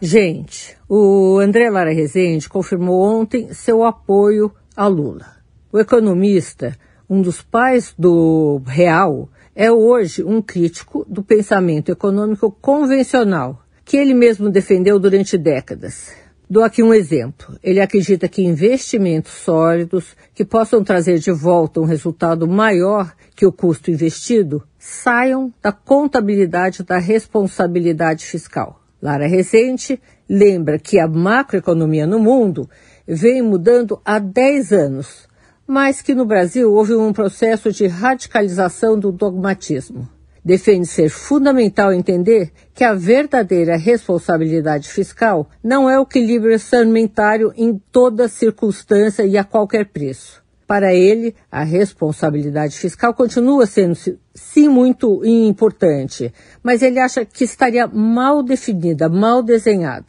Gente, o André Lara Rezende confirmou ontem seu apoio a Lula. O economista, um dos pais do real, é hoje um crítico do pensamento econômico convencional, que ele mesmo defendeu durante décadas. Dou aqui um exemplo. Ele acredita que investimentos sólidos que possam trazer de volta um resultado maior que o custo investido saiam da contabilidade da responsabilidade fiscal. Lara Recente lembra que a macroeconomia no mundo vem mudando há 10 anos, mas que no Brasil houve um processo de radicalização do dogmatismo. Defende ser fundamental entender que a verdadeira responsabilidade fiscal não é o equilíbrio orçamentário em toda circunstância e a qualquer preço. Para ele, a responsabilidade fiscal continua sendo, sim, muito importante, mas ele acha que estaria mal definida, mal desenhada.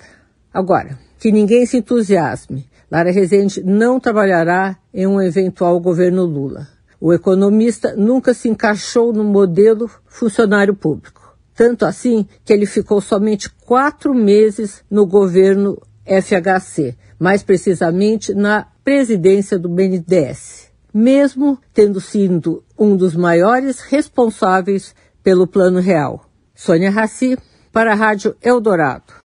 Agora, que ninguém se entusiasme. Lara Rezende não trabalhará em um eventual governo Lula. O economista nunca se encaixou no modelo funcionário público. Tanto assim que ele ficou somente quatro meses no governo FHC, mais precisamente na presidência do BNDES, mesmo tendo sido um dos maiores responsáveis pelo Plano Real. Sônia Raci, para a Rádio Eldorado.